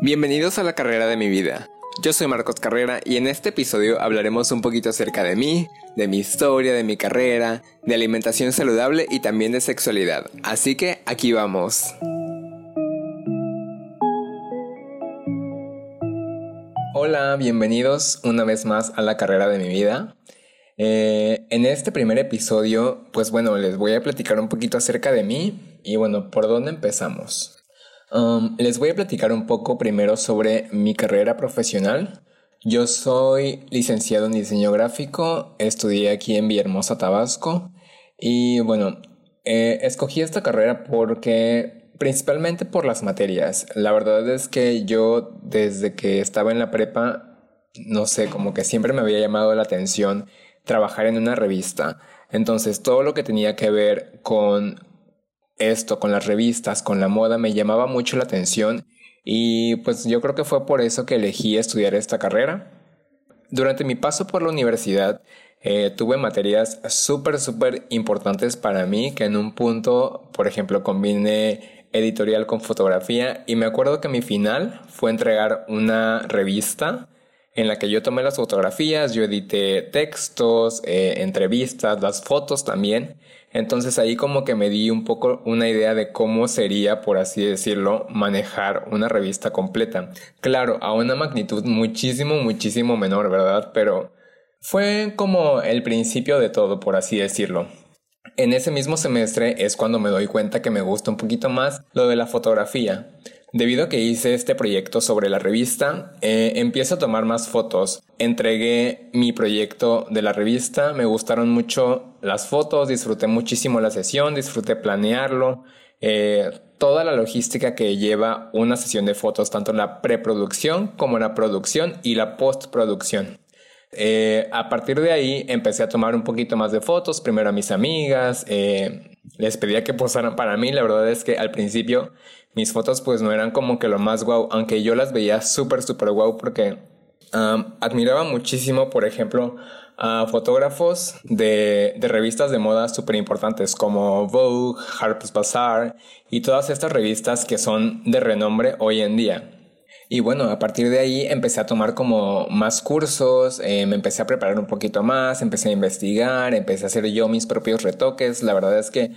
Bienvenidos a la carrera de mi vida. Yo soy Marcos Carrera y en este episodio hablaremos un poquito acerca de mí, de mi historia, de mi carrera, de alimentación saludable y también de sexualidad. Así que aquí vamos. Hola, bienvenidos una vez más a la carrera de mi vida. Eh, en este primer episodio, pues bueno, les voy a platicar un poquito acerca de mí y bueno, ¿por dónde empezamos? Um, les voy a platicar un poco primero sobre mi carrera profesional. Yo soy licenciado en diseño gráfico, estudié aquí en Villahermosa, Tabasco y bueno, eh, escogí esta carrera porque principalmente por las materias. La verdad es que yo desde que estaba en la prepa, no sé, como que siempre me había llamado la atención trabajar en una revista. Entonces todo lo que tenía que ver con esto, con las revistas, con la moda, me llamaba mucho la atención y pues yo creo que fue por eso que elegí estudiar esta carrera. Durante mi paso por la universidad eh, tuve materias súper, súper importantes para mí que en un punto, por ejemplo, combiné editorial con fotografía y me acuerdo que mi final fue entregar una revista en la que yo tomé las fotografías, yo edité textos, eh, entrevistas, las fotos también. Entonces ahí como que me di un poco una idea de cómo sería, por así decirlo, manejar una revista completa. Claro, a una magnitud muchísimo, muchísimo menor, ¿verdad? Pero fue como el principio de todo, por así decirlo. En ese mismo semestre es cuando me doy cuenta que me gusta un poquito más lo de la fotografía. Debido a que hice este proyecto sobre la revista, eh, empiezo a tomar más fotos. Entregué mi proyecto de la revista, me gustaron mucho las fotos, disfruté muchísimo la sesión, disfruté planearlo, eh, toda la logística que lleva una sesión de fotos, tanto la preproducción como la producción y la postproducción. Eh, a partir de ahí empecé a tomar un poquito más de fotos, primero a mis amigas, les pedía que posaran para mí, la verdad es que al principio mis fotos pues no eran como que lo más guau, aunque yo las veía súper, súper guau porque admiraba muchísimo, por ejemplo, a fotógrafos de, revistas de moda súper importantes como Vogue, Harper's Bazaar y todas estas revistas que son de renombre hoy en día. Y bueno, a partir de ahí empecé a tomar como más cursos, eh, me empecé a preparar un poquito más, empecé a investigar, empecé a hacer yo mis propios retoques. La verdad es que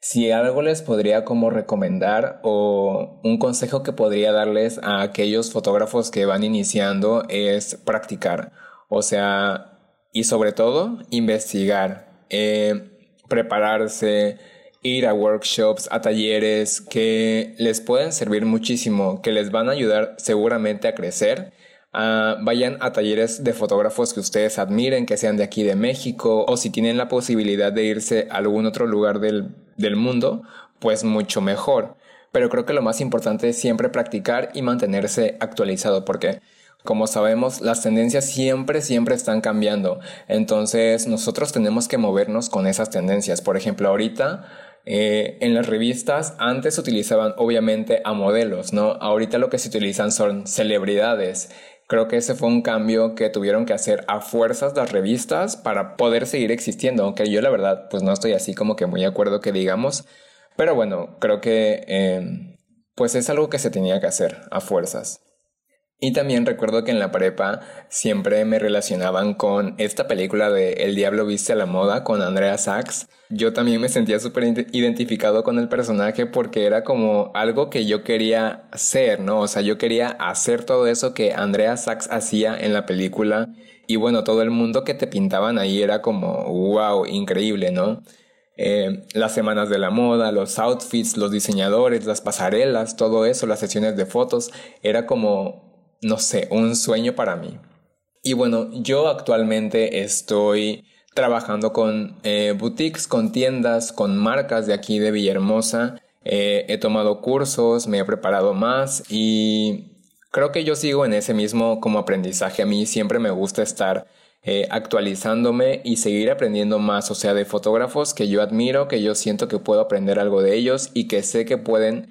si algo les podría como recomendar o un consejo que podría darles a aquellos fotógrafos que van iniciando es practicar. O sea, y sobre todo investigar, eh, prepararse, ir a workshops, a talleres que les pueden servir muchísimo, que les van a ayudar seguramente a crecer Ah, vayan a talleres de fotógrafos que ustedes admiren, que sean de aquí de México, o si tienen la posibilidad de irse a algún otro lugar del, del mundo, pues mucho mejor. Pero creo que lo más importante es siempre practicar y mantenerse actualizado, porque como sabemos, las tendencias siempre, siempre están cambiando. Entonces, nosotros tenemos que movernos con esas tendencias. Por ejemplo, ahorita eh, en las revistas antes utilizaban obviamente a modelos, ¿no? Ahorita lo que se utilizan son celebridades. Creo que ese fue un cambio que tuvieron que hacer a fuerzas las revistas para poder seguir existiendo, aunque yo la verdad pues no estoy así como que muy de acuerdo que digamos, pero bueno, creo que eh, pues es algo que se tenía que hacer a fuerzas. Y también recuerdo que en la prepa siempre me relacionaban con esta película de El Diablo Viste a la Moda con Andrea Sachs. Yo también me sentía súper identificado con el personaje porque era como algo que yo quería hacer, ¿no? O sea, yo quería hacer todo eso que Andrea Sachs hacía en la película. Y bueno, todo el mundo que te pintaban ahí era como, wow, increíble, ¿no? Eh, las semanas de la moda, los outfits, los diseñadores, las pasarelas, todo eso, las sesiones de fotos, era como no sé, un sueño para mí. Y bueno, yo actualmente estoy trabajando con eh, boutiques, con tiendas, con marcas de aquí de Villahermosa. Eh, he tomado cursos, me he preparado más y creo que yo sigo en ese mismo como aprendizaje. A mí siempre me gusta estar eh, actualizándome y seguir aprendiendo más, o sea, de fotógrafos que yo admiro, que yo siento que puedo aprender algo de ellos y que sé que pueden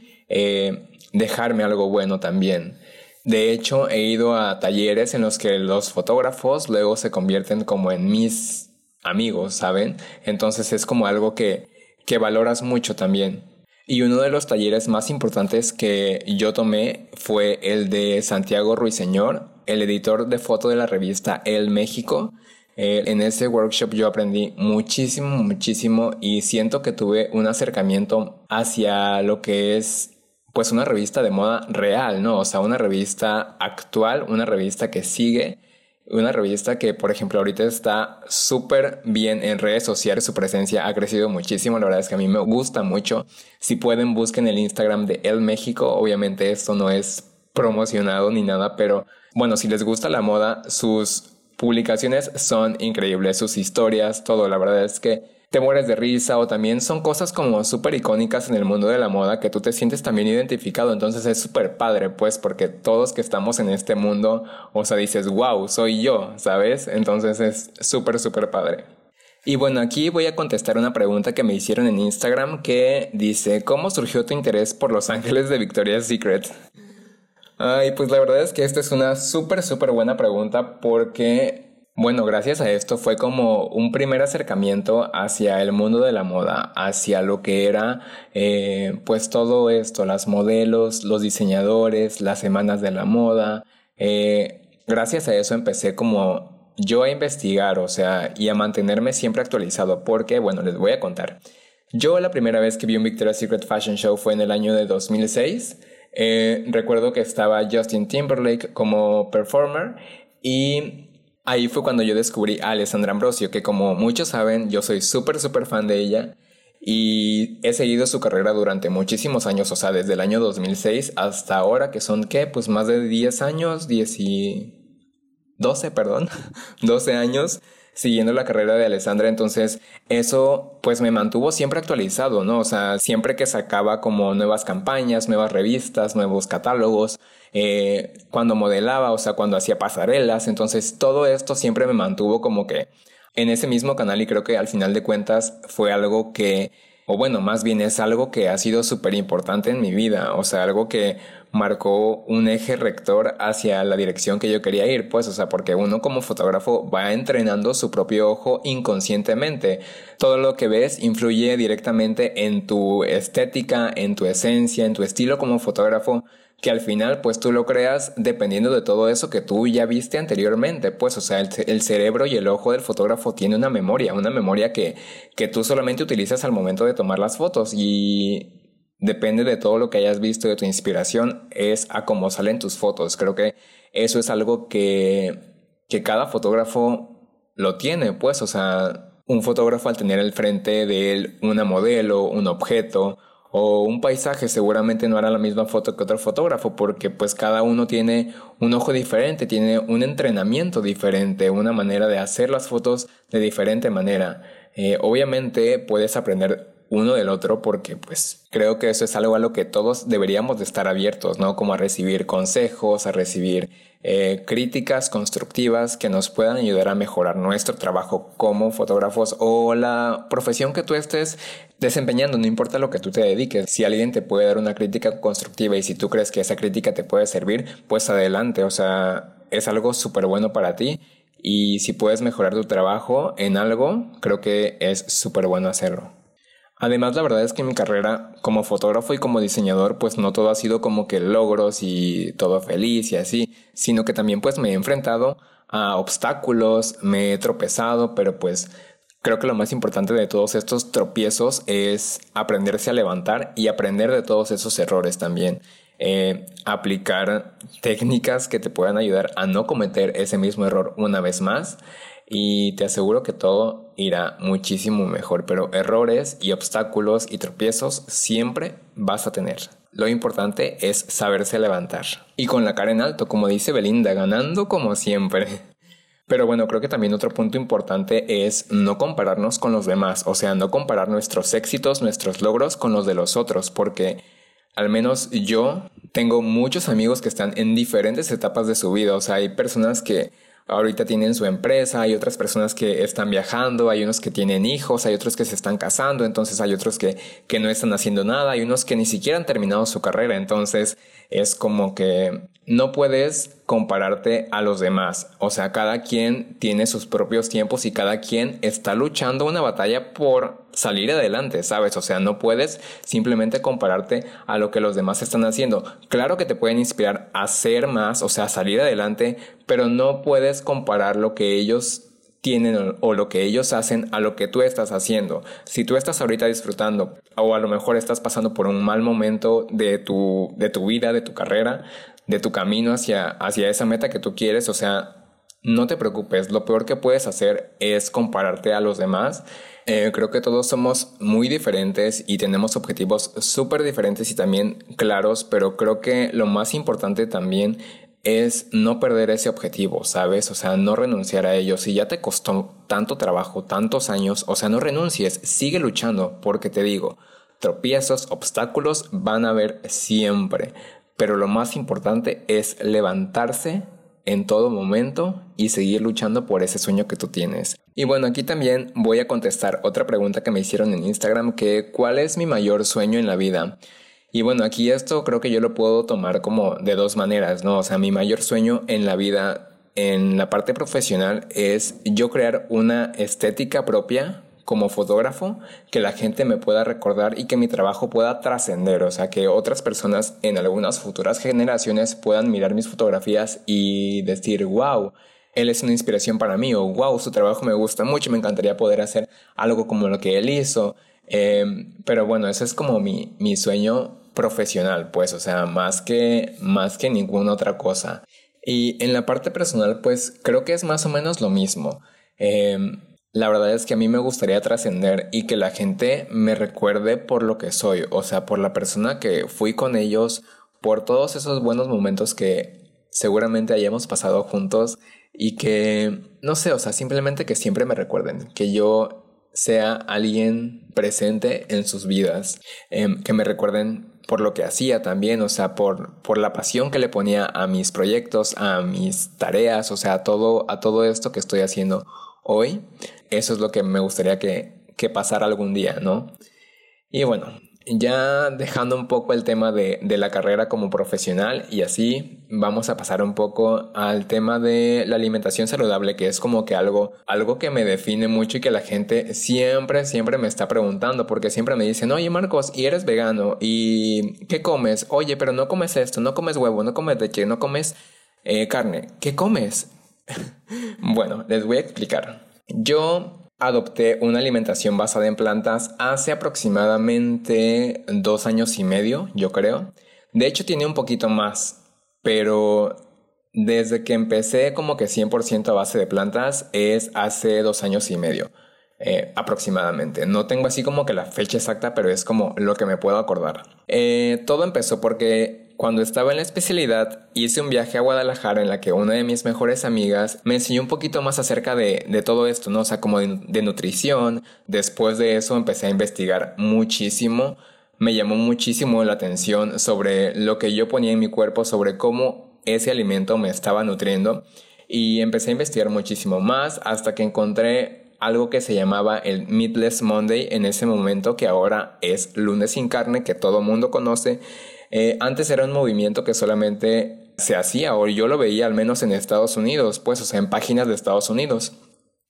dejarme algo bueno también. De hecho, he ido a talleres en los que los fotógrafos luego se convierten como en mis amigos, ¿saben? Entonces es como algo que, que valoras mucho también. Y uno de los talleres más importantes que yo tomé fue el de Santiago Ruiseñor, el editor de foto de la revista El México. Eh, en ese workshop yo aprendí muchísimo, muchísimo y siento que tuve un acercamiento hacia lo que es pues una revista de moda real, ¿no? O sea, una revista actual, una revista que sigue una revista que, por ejemplo, ahorita está súper bien en redes sociales, su presencia ha crecido muchísimo, la verdad es que a mí me gusta mucho. Si pueden, busquen el Instagram de El México, obviamente esto no es promocionado ni nada, pero bueno, si les gusta la moda, sus publicaciones son increíbles, sus historias, todo, la verdad es que te mueres de risa o también son cosas como súper icónicas en el mundo de la moda que tú te sientes también identificado. Entonces es súper padre, pues, porque todos que estamos en este mundo, o sea, dices, wow, soy yo, ¿sabes? Entonces es súper, súper padre. Y bueno, aquí voy a contestar una pregunta que me hicieron en Instagram que dice, ¿cómo surgió tu interés por Los Ángeles de Victoria's Secret? Ay, pues la verdad es que esta es una súper, súper buena pregunta porque bueno, gracias a esto fue como un primer acercamiento hacia el mundo de la moda, hacia lo que era eh, pues todo esto, las modelos, los diseñadores, las semanas de la moda. Eh, gracias a eso empecé como yo a investigar, o sea, y a mantenerme siempre actualizado, porque, bueno, les voy a contar. Yo la primera vez que vi un Victoria's Secret Fashion Show fue en el año de 2006. Eh, recuerdo que estaba Justin Timberlake como performer y Ahí fue cuando yo descubrí a Alessandra Ambrosio, que como muchos saben, yo soy súper, súper fan de ella y he seguido su carrera durante muchísimos años, o sea, desde el año 2006 hasta ahora, que son, ¿qué? Pues más de 10 años, 10 y... 12, perdón, 12 años siguiendo la carrera de Alessandra, entonces eso pues me mantuvo siempre actualizado, ¿no? O sea, siempre que sacaba como nuevas campañas, nuevas revistas, nuevos catálogos, eh, cuando modelaba, o sea, cuando hacía pasarelas, entonces todo esto siempre me mantuvo como que en ese mismo canal y creo que al final de cuentas fue algo que o bueno, más bien es algo que ha sido súper importante en mi vida, o sea, algo que marcó un eje rector hacia la dirección que yo quería ir, pues, o sea, porque uno como fotógrafo va entrenando su propio ojo inconscientemente. Todo lo que ves influye directamente en tu estética, en tu esencia, en tu estilo como fotógrafo que al final pues tú lo creas dependiendo de todo eso que tú ya viste anteriormente, pues o sea, el, cerebro y el ojo del fotógrafo tiene una memoria, una memoria que, que tú solamente utilizas al momento de tomar las fotos y depende de todo lo que hayas visto de tu inspiración, es a cómo salen tus fotos. Creo que eso es algo que, que cada fotógrafo lo tiene, pues, o sea, un fotógrafo al tener al frente de él una modelo, un objeto, o un paisaje seguramente no hará la misma foto que otro fotógrafo porque pues cada uno tiene un ojo diferente, tiene un entrenamiento diferente, una manera de hacer las fotos de diferente manera. Eh, obviamente puedes aprender uno del otro porque pues creo que eso es algo a lo que todos deberíamos de estar abiertos, ¿no? Como a recibir consejos, a recibir eh, críticas constructivas que nos puedan ayudar a mejorar nuestro trabajo como fotógrafos o la profesión que tú estés desempeñando, no importa lo que tú te dediques. Si alguien te puede dar una crítica constructiva y si tú crees que esa crítica te puede servir, pues adelante, o sea, es algo súper bueno para ti. Y si puedes mejorar tu trabajo en algo, creo que es súper bueno hacerlo. Además, la verdad es que mi carrera como fotógrafo y como diseñador, pues no todo ha sido como que logros y todo feliz y así, sino que también pues me he enfrentado a obstáculos, me he tropezado, pero pues creo que lo más importante de todos estos tropiezos es aprenderse a levantar y aprender de todos esos errores también. Eh, aplicar técnicas que te puedan ayudar a no cometer ese mismo error una vez más y te aseguro que todo irá muchísimo mejor, pero errores y obstáculos y tropiezos siempre vas a tener. Lo importante es saberse levantar. Y con la cara en alto, como dice Belinda, ganando como siempre. Pero bueno, creo que también otro punto importante es no compararnos con los demás, o sea, no comparar nuestros éxitos, nuestros logros con los de los otros, porque al menos yo tengo muchos amigos que están en diferentes etapas de su vida, o sea, hay personas que ahorita tienen su empresa, hay otras personas que están viajando, hay unos que tienen hijos, hay otros que se están casando, entonces hay otros que, que no están haciendo nada, hay unos que ni siquiera han terminado su carrera, entonces es como que no puedes compararte a los demás. O sea, cada quien tiene sus propios tiempos y cada quien está luchando una batalla por salir adelante, ¿sabes? O sea, no puedes simplemente compararte a lo que los demás están haciendo. Claro que te pueden inspirar a hacer más, o sea, salir adelante, pero no puedes comparar lo que ellos tienen o lo que ellos hacen a lo que tú estás haciendo. Si tú estás ahorita disfrutando o a lo mejor estás pasando por un mal momento de tu, de tu vida, de tu carrera, de tu camino hacia, hacia esa meta que tú quieres, o sea, no te preocupes, lo peor que puedes hacer es compararte a los demás. Eh, creo que todos somos muy diferentes y tenemos objetivos súper diferentes y también claros, pero creo que lo más importante también es no perder ese objetivo, ¿sabes? O sea, no renunciar a ello. Si ya te costó tanto trabajo, tantos años, o sea, no renuncies, sigue luchando, porque te digo, tropiezos, obstáculos van a haber siempre. Pero lo más importante es levantarse en todo momento y seguir luchando por ese sueño que tú tienes. Y bueno, aquí también voy a contestar otra pregunta que me hicieron en Instagram, que ¿cuál es mi mayor sueño en la vida? Y bueno, aquí esto creo que yo lo puedo tomar como de dos maneras, ¿no? O sea, mi mayor sueño en la vida, en la parte profesional, es yo crear una estética propia como fotógrafo, que la gente me pueda recordar y que mi trabajo pueda trascender, o sea, que otras personas en algunas futuras generaciones puedan mirar mis fotografías y decir, wow, él es una inspiración para mí, o wow, su trabajo me gusta mucho, me encantaría poder hacer algo como lo que él hizo. Em, pero bueno, ese es como mi, mi sueño profesional, pues, o sea, más que, más que ninguna otra cosa. Y en la parte personal, pues, creo que es más o menos lo mismo. Eh, la verdad es que a mí me gustaría trascender y que la gente me recuerde por lo que soy, o sea, por la persona que fui con ellos, por todos esos buenos momentos que seguramente hayamos pasado juntos y que, no sé, o sea, simplemente que siempre me recuerden, que yo sea alguien presente en sus vidas, em, que me recuerden por lo que hacía también, o sea, por, por la pasión que le ponía a mis proyectos, a mis tareas, o sea, a todo, a todo esto que estoy haciendo hoy. Eso es lo que me gustaría que, que pasara algún día, ¿no? Y bueno, ya dejando un poco el tema de, de, la carrera como profesional y así vamos a pasar un poco al tema de la alimentación saludable que es como que algo algo que me define mucho y que la gente siempre siempre me está preguntando porque siempre me dicen oye Marcos y eres vegano y qué comes oye pero no comes esto no comes huevo no comes leche no comes eh, carne qué comes bueno, les voy a explicar. Yo adopté una alimentación basada en plantas hace aproximadamente dos años y medio, yo creo. De hecho, tiene un poquito más, pero desde que empecé como que 100% a base de plantas es hace dos años y medio. Eh, aproximadamente. No tengo así como que la fecha exacta, pero es como lo que me puedo acordar. Eh, todo empezó porque cuando estaba en la especialidad, hice un viaje a Guadalajara en la que una de mis mejores amigas me enseñó un poquito más acerca de, todo esto, ¿no? O sea, como de, nutrición. Después de eso empecé a investigar muchísimo. Me llamó muchísimo la atención sobre lo que yo ponía en mi cuerpo, sobre cómo ese alimento me estaba nutriendo. Y empecé a investigar muchísimo más hasta que encontré algo que se llamaba el Meatless Monday en ese momento, que ahora es lunes sin carne, que todo mundo conoce eh, antes era un movimiento que solamente se hacía, o yo lo veía al menos en Estados Unidos, pues, o sea, en páginas de Estados Unidos.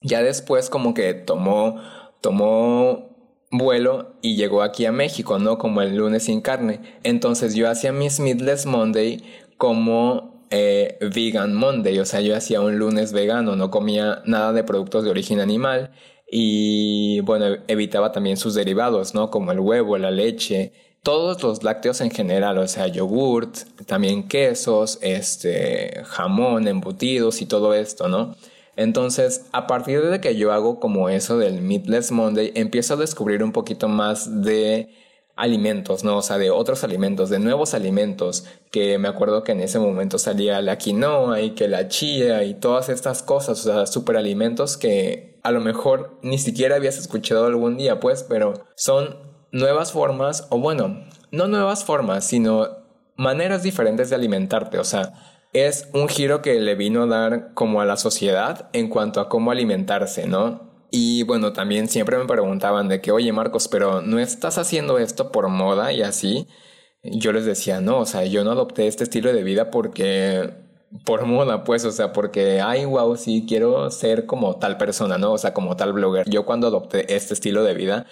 Ya después como que tomó, tomó vuelo y llegó aquí a México, ¿no? Como el lunes sin carne. Entonces yo hacía mis Meatless Monday como eh, Vegan Monday, o sea, yo hacía un lunes vegano, no comía nada de productos de origen animal y bueno, evitaba también sus derivados, ¿no? Como el huevo, la leche, todos los lácteos en general, o sea, yogurt, también quesos, este, jamón, embutidos y todo esto, ¿no? Entonces, a partir de que yo hago como eso del Meatless Monday, empiezo a descubrir un poquito más de alimentos, ¿no? O sea, de otros alimentos, de nuevos alimentos, que me acuerdo que en ese momento salía la quinoa y que la chía y todas estas cosas, o sea, superalimentos que a lo mejor ni siquiera habías escuchado algún día, pues, pero son nuevas formas, o bueno, no nuevas formas, sino maneras diferentes de alimentarte. O sea, es un giro que le vino a dar como a la sociedad en cuanto a cómo alimentarse, ¿no? Y bueno, también siempre me preguntaban de que, oye Marcos, pero ¿no estás haciendo esto por moda y así? yo les decía, no, o sea, yo no adopté este estilo de vida porque por moda, pues, o sea, porque, ay, wow, sí, quiero ser como tal persona, ¿no? O sea, como tal blogger. Yo cuando adopté este estilo de vida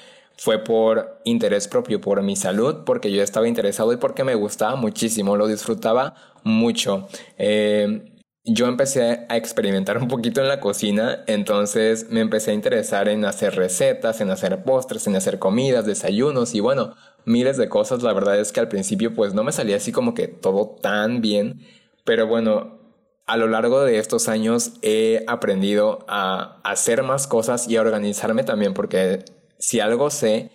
fue por interés propio, por mi salud, porque yo estaba interesado y porque me gustaba muchísimo, lo disfrutaba mucho. Eh, yo empecé a experimentar un poquito en la cocina, entonces me empecé a interesar en hacer recetas, en hacer postres, en hacer comidas, desayunos y bueno, miles de cosas. La verdad es que al principio pues no me salía así como que todo tan bien, pero bueno, a lo largo de estos años he aprendido a hacer más cosas y a organizarme también porque si algo sé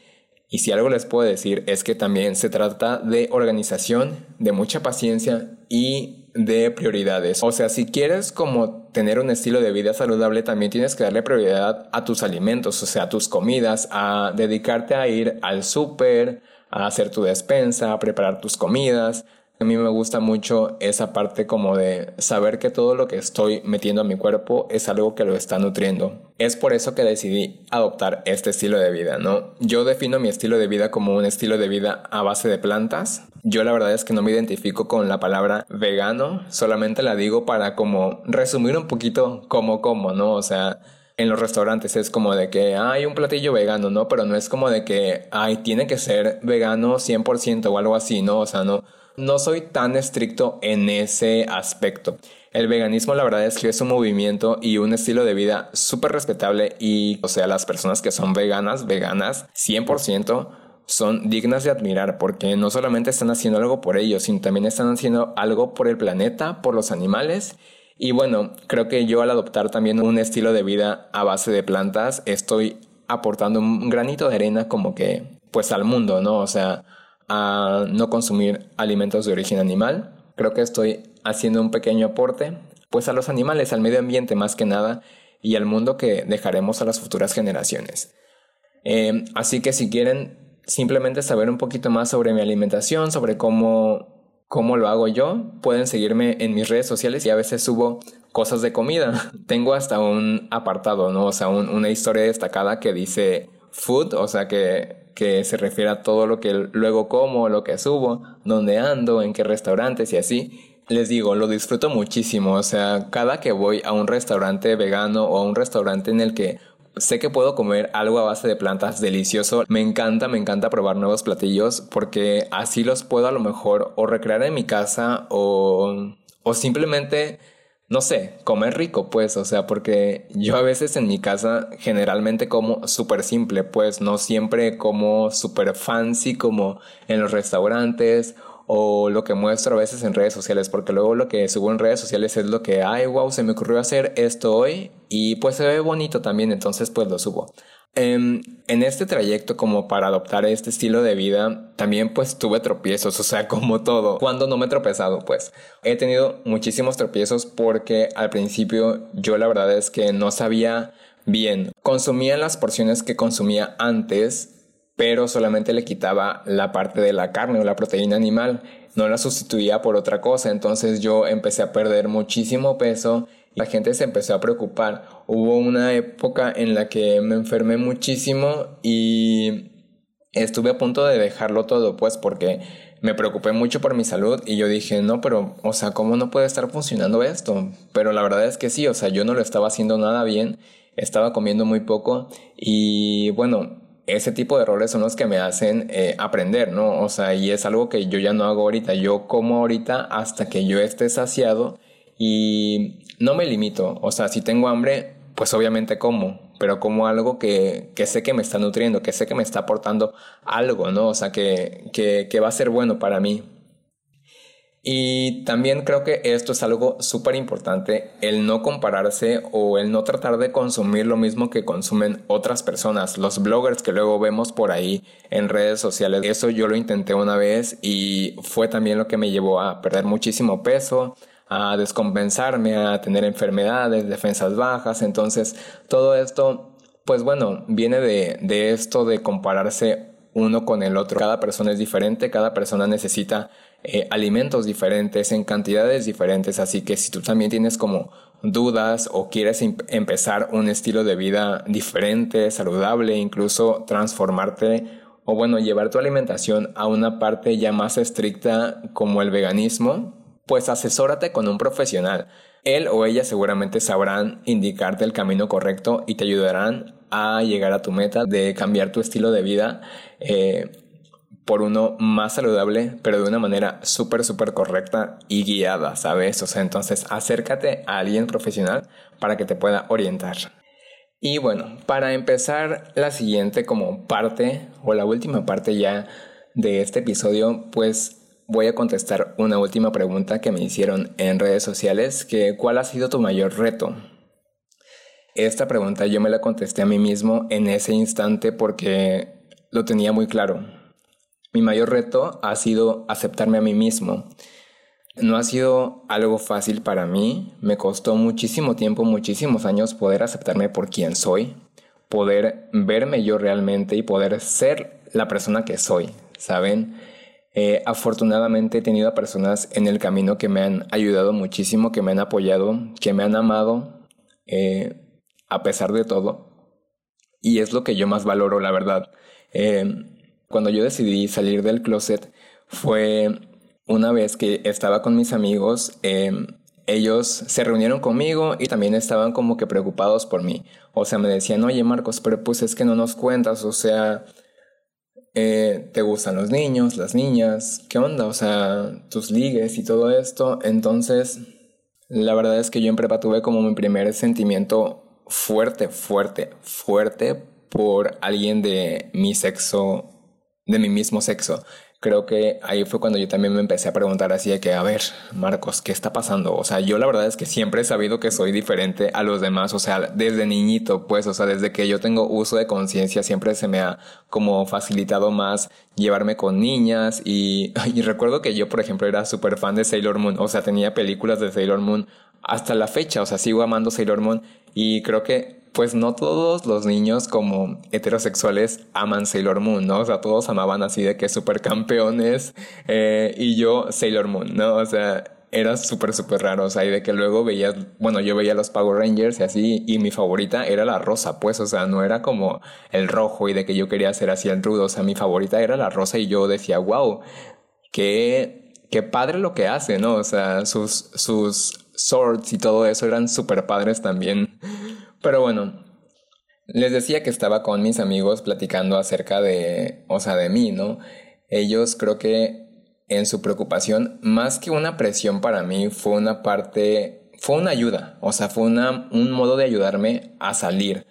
y si algo les puedo decir es que también se trata de organización, de mucha paciencia y de prioridades. O sea, si quieres como tener un estilo de vida saludable, también tienes que darle prioridad a tus alimentos, o sea, a tus comidas, a dedicarte a ir al súper, a hacer tu despensa, a preparar tus comidas, a mí me gusta mucho esa parte como de saber que todo lo que estoy metiendo a mi cuerpo es algo que lo está nutriendo. Es por eso que decidí adoptar este estilo de vida, ¿no? Yo defino mi estilo de vida como un estilo de vida a base de plantas. Yo la verdad es que no me identifico con la palabra vegano, solamente la digo para como resumir un poquito cómo como, ¿no? O sea, en los restaurantes es como de que hay un platillo vegano, ¿no? Pero no es como de que, ay, tiene que ser vegano 100% o algo así, ¿no? O sea, no, no soy tan estricto en ese aspecto. El veganismo la verdad es que es un movimiento y un estilo de vida súper respetable y, o sea, las personas que son veganas, veganas, 100%, son dignas de admirar porque no solamente están haciendo algo por ellos, sino también están haciendo algo por el planeta, por los animales. Y bueno, creo que yo al adoptar también un estilo de vida a base de plantas, estoy aportando un granito de arena como que, pues al mundo, ¿no? O sea, a no consumir alimentos de origen animal. Creo que estoy haciendo un pequeño aporte, pues a los animales, al medio ambiente más que nada, y al mundo que dejaremos a las futuras generaciones. Eh, así que si quieren simplemente saber un poquito más sobre mi alimentación, sobre cómo, cómo lo hago yo, pueden seguirme en mis redes sociales y a veces subo cosas de comida. Tengo hasta un apartado, ¿no? O sea, una historia destacada que dice food, o sea que que se refiere a todo lo que luego como, lo que subo, dónde ando, en qué restaurantes y así. Les digo, lo disfruto muchísimo, o sea, cada que voy a un restaurante vegano o a un restaurante en el que sé que puedo comer algo a base de plantas delicioso. Me encanta, me encanta probar nuevos platillos porque así los puedo a lo mejor o recrear en mi casa o, o simplemente no sé, comer rico, pues, o sea, porque yo a veces en mi casa generalmente como súper simple, pues, no siempre como súper fancy como en los restaurantes o lo que muestro a veces en redes sociales, porque luego lo que subo en redes sociales es lo que, ay, wow, se me ocurrió hacer esto hoy y pues se ve bonito también, entonces pues lo subo. Em, en este trayecto como para adoptar este estilo de vida, también pues tuve tropiezos, o sea, como todo. Cuando no me he tropezado, pues he tenido muchísimos tropiezos porque al principio yo la verdad es que no sabía bien. Consumía las porciones que consumía antes, pero solamente le quitaba la parte de la carne o la proteína animal, no la sustituía por otra cosa. Entonces yo empecé a perder muchísimo peso la gente se empezó a preocupar. Hubo una época en la que me enfermé muchísimo y estuve a punto de dejarlo todo, pues porque me preocupé mucho por mi salud y yo dije, no, pero, o sea, ¿cómo no puede estar funcionando esto? Pero la verdad es que sí, o sea, yo no lo estaba haciendo nada bien, estaba comiendo muy poco y bueno, ese tipo de errores son los que me hacen eh, aprender, ¿no? O sea, y es algo que yo ya no hago ahorita, yo como ahorita hasta que yo esté saciado y no me limito, o sea, si tengo hambre, pues obviamente como, pero como algo que, que, sé que me está nutriendo, que sé que me está aportando algo, ¿no? O sea, que, que, que va a ser bueno para mí. Y también creo que esto es algo súper importante, el no compararse o el no tratar de consumir lo mismo que consumen otras personas, los bloggers que luego vemos por ahí en redes sociales. Eso yo lo intenté una vez y fue también lo que me llevó a perder muchísimo peso, a descompensarme, a tener enfermedades, defensas bajas. Entonces, todo esto, pues bueno, viene de, de esto de compararse uno con el otro. Cada persona es diferente, cada persona necesita eh, alimentos diferentes en cantidades diferentes, así que si tú también tienes como dudas o quieres em, empezar un estilo de vida diferente, saludable, incluso transformarte o bueno, llevar tu alimentación a una parte ya más estricta como el veganismo, pues asesórate con un profesional. Él o ella seguramente sabrán indicarte el camino correcto y te ayudarán a llegar a tu meta de cambiar tu estilo de vida eh, por uno más saludable, pero de una manera súper, súper correcta y guiada, ¿sabes? O sea, entonces acércate a alguien profesional para que te pueda orientar. Y bueno, para empezar la siguiente como parte o la última parte ya de este episodio, pues voy a contestar una última pregunta que me hicieron en redes sociales, que ¿cuál ha sido tu mayor reto? Esta pregunta yo me la contesté a mí mismo en ese instante porque lo tenía muy claro. Mi mayor reto ha sido aceptarme a mí mismo. No ha sido algo fácil para mí, me costó muchísimo tiempo, muchísimos años poder aceptarme por quien soy, poder verme yo realmente y poder ser la persona que soy, ¿saben? Eh, afortunadamente he tenido a personas en el camino que me han ayudado muchísimo, que me han apoyado, que me han amado, eh, a pesar de todo. Y es lo que yo más valoro, la verdad. Eh, cuando yo decidí salir del closet fue una vez que estaba con mis amigos. ellos se reunieron conmigo y también estaban como que preocupados por mí. O sea, me decían, oye Marcos, pero pues es que no nos cuentas, o sea, eh, te gustan los niños, las niñas, ¿qué onda? O sea, tus ligues y todo esto. Entonces, la verdad es que yo en prepa tuve como mi primer sentimiento fuerte, fuerte, fuerte por alguien de mi sexo, de mi mismo sexo creo que ahí fue cuando yo también me empecé a preguntar así de que, a ver, Marcos, ¿qué está pasando? O sea, yo la verdad es que siempre he sabido que soy diferente a los demás, o sea, desde niñito, pues, o sea, desde que yo tengo uso de conciencia, siempre se me ha como facilitado más llevarme con niñas y, y recuerdo que yo, por ejemplo, era súper fan de Sailor Moon, o sea, tenía películas de Sailor Moon hasta la fecha, o sea, sigo amando Sailor Moon y creo que pues no todos los niños como heterosexuales aman Sailor Moon, ¿no? O sea, todos amaban así de que supercampeones eh, y yo Sailor Moon, ¿no? O sea, era súper, súper raro, o sea, y de que luego veías, bueno, yo veía los Power Rangers y así, y mi favorita era la rosa, pues, o sea, no era como el rojo y de que yo quería ser así el rudo, o sea, mi favorita era la rosa y yo decía, wow, qué, qué padre lo que hace, ¿no? O sea, sus, sus swords y todo eso eran súper padres también. Pero bueno, les decía que estaba con mis amigos platicando acerca de, o sea, de mí, ¿no? Ellos creo que en su preocupación, más que una presión para mí, fue una parte, fue una ayuda, o sea, fue una, un modo de ayudarme a salir.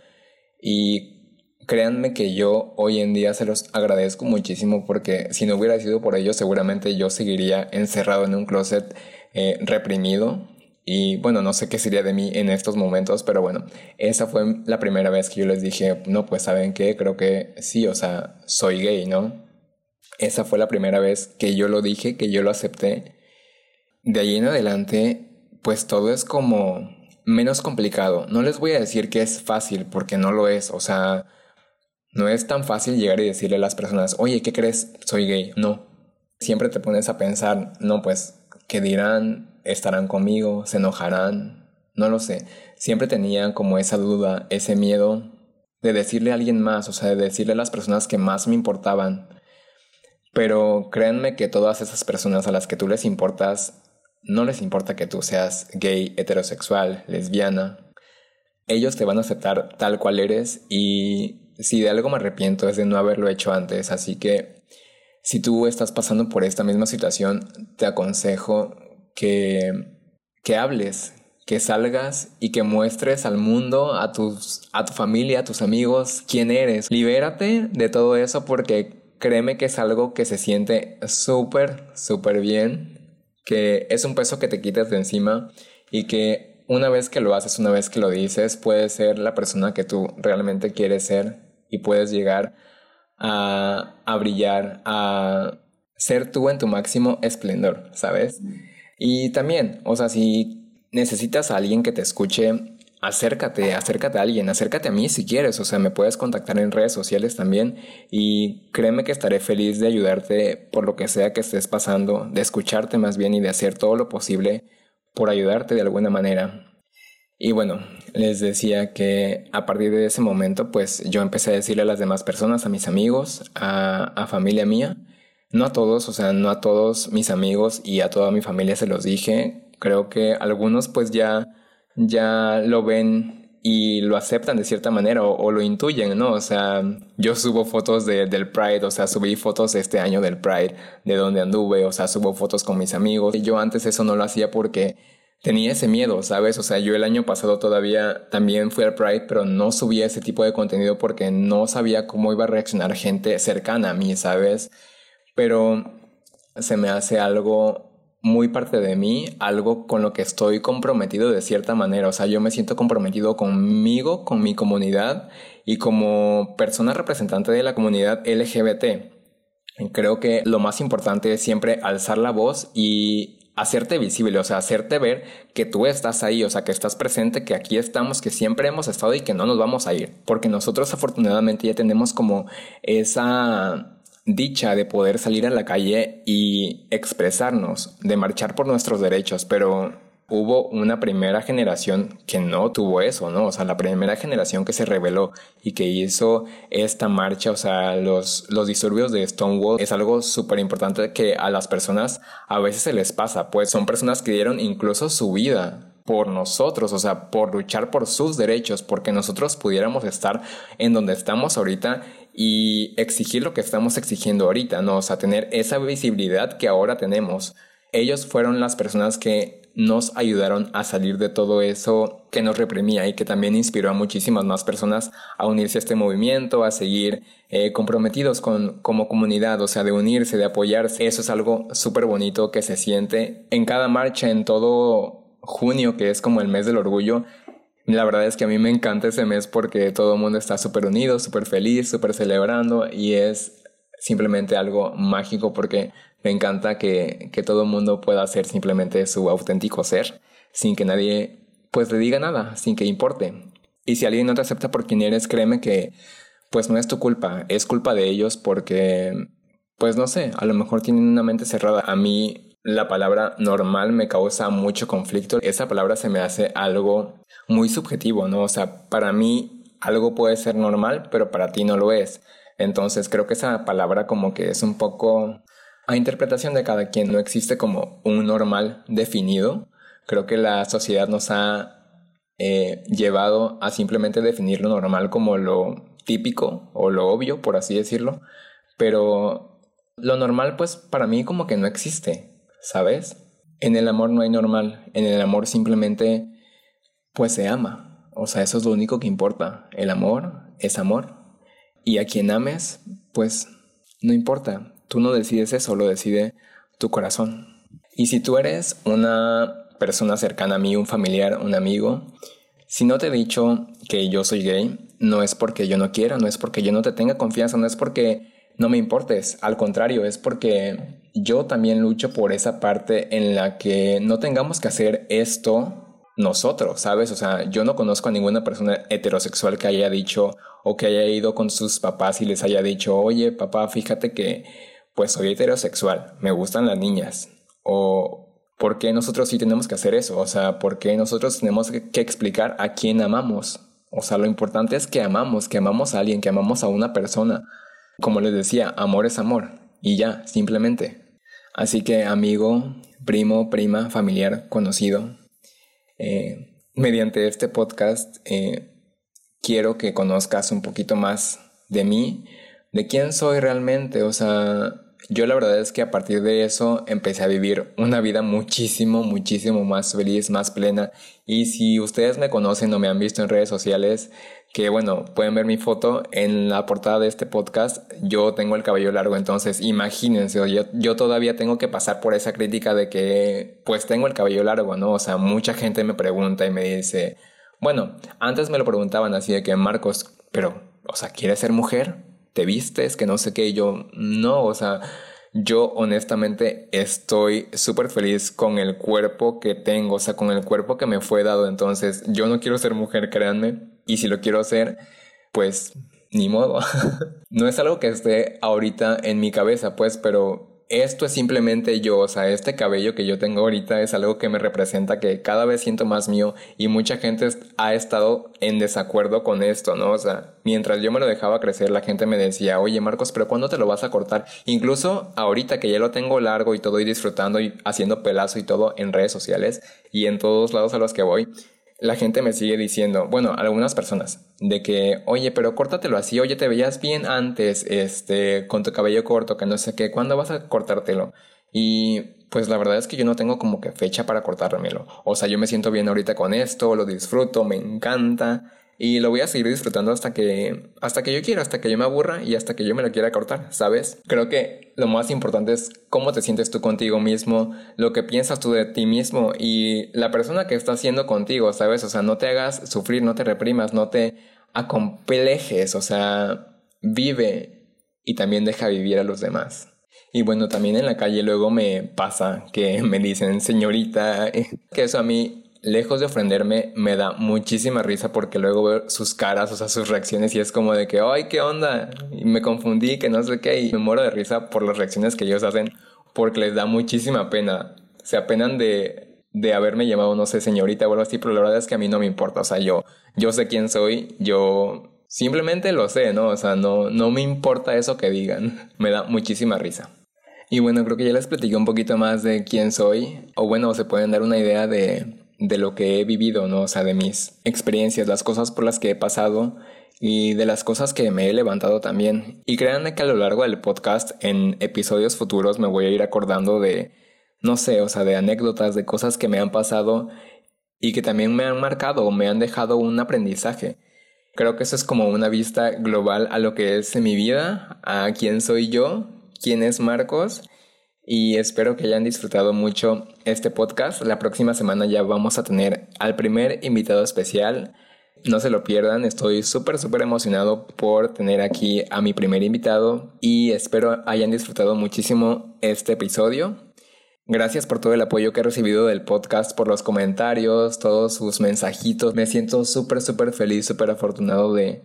Y créanme que yo hoy en día se los agradezco muchísimo porque si no hubiera sido por ellos, seguramente yo seguiría encerrado en un closet eh, reprimido y bueno, no sé qué sería de mí en estos momentos, pero bueno, esa fue la primera vez que yo les dije, no, pues saben qué, creo que sí, o sea, soy gay, ¿no? Esa fue la primera vez que yo lo dije, que yo lo acepté. De ahí en adelante, pues todo es como menos complicado. No les voy a decir que es fácil, porque no lo es, o sea, no es tan fácil llegar y decirle a las personas, oye, ¿qué crees? Soy gay. No. Siempre te pones a pensar, no, pues, ¿qué dirán? Estarán conmigo, se enojarán, no lo sé. Siempre tenía como esa duda, ese miedo de decirle a alguien más, o sea, de decirle a las personas que más me importaban. Pero créanme que todas esas personas a las que tú les importas, no les importa que tú seas gay, heterosexual, lesbiana. Ellos te van a aceptar tal cual eres y si de algo me arrepiento es de no haberlo hecho antes. Así que si tú estás pasando por esta misma situación, te aconsejo que, que hables, que salgas y que muestres al mundo, a, tus, a tu familia, a tus amigos, quién eres. Libérate de todo eso porque créeme que es algo que se siente súper, súper bien, que es un peso que te quitas de encima y que una vez que lo haces, una vez que lo dices, puedes ser la persona que tú realmente quieres ser y puedes llegar a, a brillar, a ser tú en tu máximo esplendor, ¿sabes? Y también, o sea, si necesitas a alguien que te escuche, acércate, acércate a alguien, acércate a mí si quieres, o sea, me puedes contactar en redes sociales también y créeme que estaré feliz de ayudarte por lo que sea que estés pasando, de escucharte más bien y de hacer todo lo posible por ayudarte de alguna manera. Y bueno, les decía que a partir de ese momento, pues yo empecé a decirle a las demás personas, a mis amigos, a, a familia mía, no a todos, o sea, no a todos mis amigos y a toda mi familia se los dije. Creo que algunos pues ya, ya lo ven y lo aceptan de cierta manera o, lo intuyen, ¿no? O sea, yo subo fotos del Pride, o sea, subí fotos este año del Pride, de donde anduve, o sea, subo fotos con mis amigos. Y yo antes eso no lo hacía porque tenía ese miedo, ¿sabes? O sea, yo el año pasado todavía también fui al Pride, pero no subía ese tipo de contenido porque no sabía cómo iba a reaccionar gente cercana a mí, ¿sabes? Pero se me hace algo muy parte de mí, algo con lo que estoy comprometido de cierta manera. O sea, yo me siento comprometido conmigo, con mi comunidad y como persona representante de la comunidad LGBT. Creo que lo más importante es siempre alzar la voz y hacerte visible, o sea, hacerte ver que tú estás ahí, o sea, que estás presente, que aquí estamos, que siempre hemos estado y que no nos vamos a ir. Porque nosotros afortunadamente ya tenemos como esa dicha de poder salir a la calle y expresarnos, de marchar por nuestros derechos, pero hubo una primera generación que no tuvo eso, ¿no? O sea, la primera generación que se rebeló y que hizo esta marcha, o sea, los, los disturbios de Stonewall es algo súper importante que a las personas a veces se les pasa, pues son personas que dieron incluso su vida por nosotros, o sea, por luchar por sus derechos, porque nosotros pudiéramos estar en donde estamos ahorita y exigir lo que estamos exigiendo ahorita. O sea, tener esa visibilidad que ahora tenemos. Ellos fueron las personas que nos ayudaron a salir de todo eso que nos reprimía y que también inspiró a muchísimas más personas a unirse a este movimiento, a seguir eh, comprometidos con, como comunidad, o sea, de unirse, de apoyarse. Eso es algo súper bonito que se siente en cada marcha, en todo junio, que es como el mes del orgullo. La verdad es que a mí me encanta ese mes porque todo el mundo está súper unido, súper feliz, súper celebrando y es simplemente algo mágico porque me encanta que, que todo el mundo pueda ser simplemente su auténtico ser sin que nadie pues le diga nada, sin que importe. Y si alguien no te acepta por quien eres, créeme que pues no es tu culpa, es culpa de ellos porque pues no sé, a lo mejor tienen una mente cerrada. A mí la palabra normal me causa mucho conflicto. Esa palabra se me hace algo muy subjetivo, ¿no? O sea, para mí algo puede ser normal, pero para ti no lo es. Entonces creo que esa palabra como que es un poco a interpretación de cada quien. No existe como un normal definido. Creo que la sociedad nos ha eh, llevado a simplemente definir lo normal como lo típico o lo obvio, por así decirlo. Pero lo normal pues para mí como que no existe. ¿sabes? En el amor no hay normal, en el amor simplemente pues se ama. O sea, eso es lo único que importa. El amor es amor. Y a quien ames, pues no importa. Tú no decides eso, lo decide tu corazón. Y si tú eres una persona cercana a mí, un familiar, un amigo, si no te he dicho que yo soy gay, no es porque yo no quiera, no es porque yo no te tenga confianza, no es porque no me importes. Al contrario, es porque yo también lucho por esa parte en la que no tengamos que hacer esto nosotros, ¿sabes? O sea, yo no conozco a ninguna persona heterosexual que haya dicho o que haya ido con sus papás y les haya dicho, oye, papá, fíjate que pues soy heterosexual, me gustan las niñas. O ¿por qué nosotros sí tenemos que hacer eso? O sea, ¿por qué nosotros tenemos que explicar a quién amamos? O sea, lo importante es que amamos, que amamos a alguien, que amamos a una persona. Como les decía, amor es amor. Y ya, simplemente. Así que amigo, primo, prima, familiar, conocido, eh, mediante este podcast eh, quiero que conozcas un poquito más de mí, de quién soy realmente. O sea, yo la verdad es que a partir de eso empecé a vivir una vida muchísimo, muchísimo más feliz, más plena. Y si ustedes me conocen o me han visto en redes sociales, que bueno, pueden ver mi foto en la portada de este podcast, yo tengo el cabello largo, entonces imagínense, yo, yo todavía tengo que pasar por esa crítica de que pues tengo el cabello largo, ¿no? O sea, mucha gente me pregunta y me dice, bueno, antes me lo preguntaban así de que Marcos, pero, o sea, ¿quieres ser mujer? ¿Te vistes? Que no sé qué, yo, no, o sea... Yo honestamente estoy súper feliz con el cuerpo que tengo, o sea, con el cuerpo que me fue dado. Entonces, yo no quiero ser mujer, créanme. Y si lo quiero hacer, pues ni modo. no es algo que esté ahorita en mi cabeza, pues, pero esto es simplemente yo, o sea, este cabello que yo tengo ahorita es algo que me representa, que cada vez siento más mío y mucha gente ha estado en desacuerdo con esto, ¿no? O sea, mientras yo me lo dejaba crecer, la gente me decía, oye Marcos, pero ¿cuándo te lo vas a cortar? Incluso ahorita que ya lo tengo largo y todo y disfrutando y haciendo pelazo y todo en redes sociales y en todos lados a los que voy, la gente me sigue diciendo, bueno, algunas personas, de que, oye, pero córtatelo así, oye, te veías bien antes, este, con tu cabello corto, que no sé qué, ¿cuándo vas a cortártelo? Y pues la verdad es que yo no tengo como que fecha para cortármelo. O sea, yo me siento bien ahorita con esto, lo disfruto, me encanta. Y lo voy a seguir disfrutando hasta que, hasta que yo quiera, hasta que yo me aburra y hasta que yo me lo quiera cortar, ¿sabes? Creo que lo más importante es cómo te sientes tú contigo mismo, lo que piensas tú de ti mismo y la persona que está haciendo contigo, ¿sabes? O sea, no te hagas sufrir, no te reprimas, no te acomplejes, o sea, vive y también deja vivir a los demás. Y bueno, también en la calle luego me pasa que me dicen, señorita, que eso a mí lejos de ofenderme, me da muchísima risa porque luego veo sus caras, o sea, sus reacciones y es como de que, ay, ¿qué onda? Y me confundí, que no sé qué, y me muero de risa por las reacciones que ellos hacen porque les da muchísima pena. Se apenan de, de haberme llamado, no sé, señorita o algo así, pero la verdad es que a mí no me importa, o sea, yo, yo sé quién soy, yo simplemente lo sé, ¿no? O sea, no, no me importa eso que digan, me da muchísima risa. Y bueno, creo que ya les platiqué un poquito más de quién soy, o bueno, se pueden dar una idea de de lo que he vivido, ¿no? O sea, de mis experiencias, las cosas por las que he pasado y de las cosas que me he levantado también. Y créanme que a lo largo del podcast, en episodios futuros, me voy a ir acordando de, no sé, o sea, de anécdotas, de cosas que me han pasado y que también me han marcado o me han dejado un aprendizaje. Creo que eso es como una vista global a lo que es mi vida, a quién soy yo, quién es Marcos y espero que hayan disfrutado mucho este podcast. La próxima semana ya vamos a tener al primer invitado especial. No se lo pierdan, estoy súper, súper emocionado por tener aquí a mi primer invitado y espero hayan disfrutado muchísimo este episodio. Gracias por todo el apoyo que he recibido del podcast, por los comentarios, todos sus mensajitos. Me siento súper, súper feliz, súper afortunado de,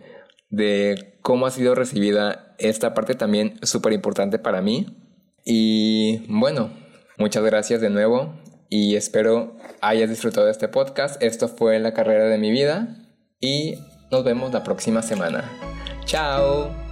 de cómo ha sido recibida esta parte también súper importante para mí. Y bueno, muchas gracias de nuevo y espero hayas disfrutado de este podcast. Esto fue la carrera de mi vida y nos vemos la próxima semana. Chao.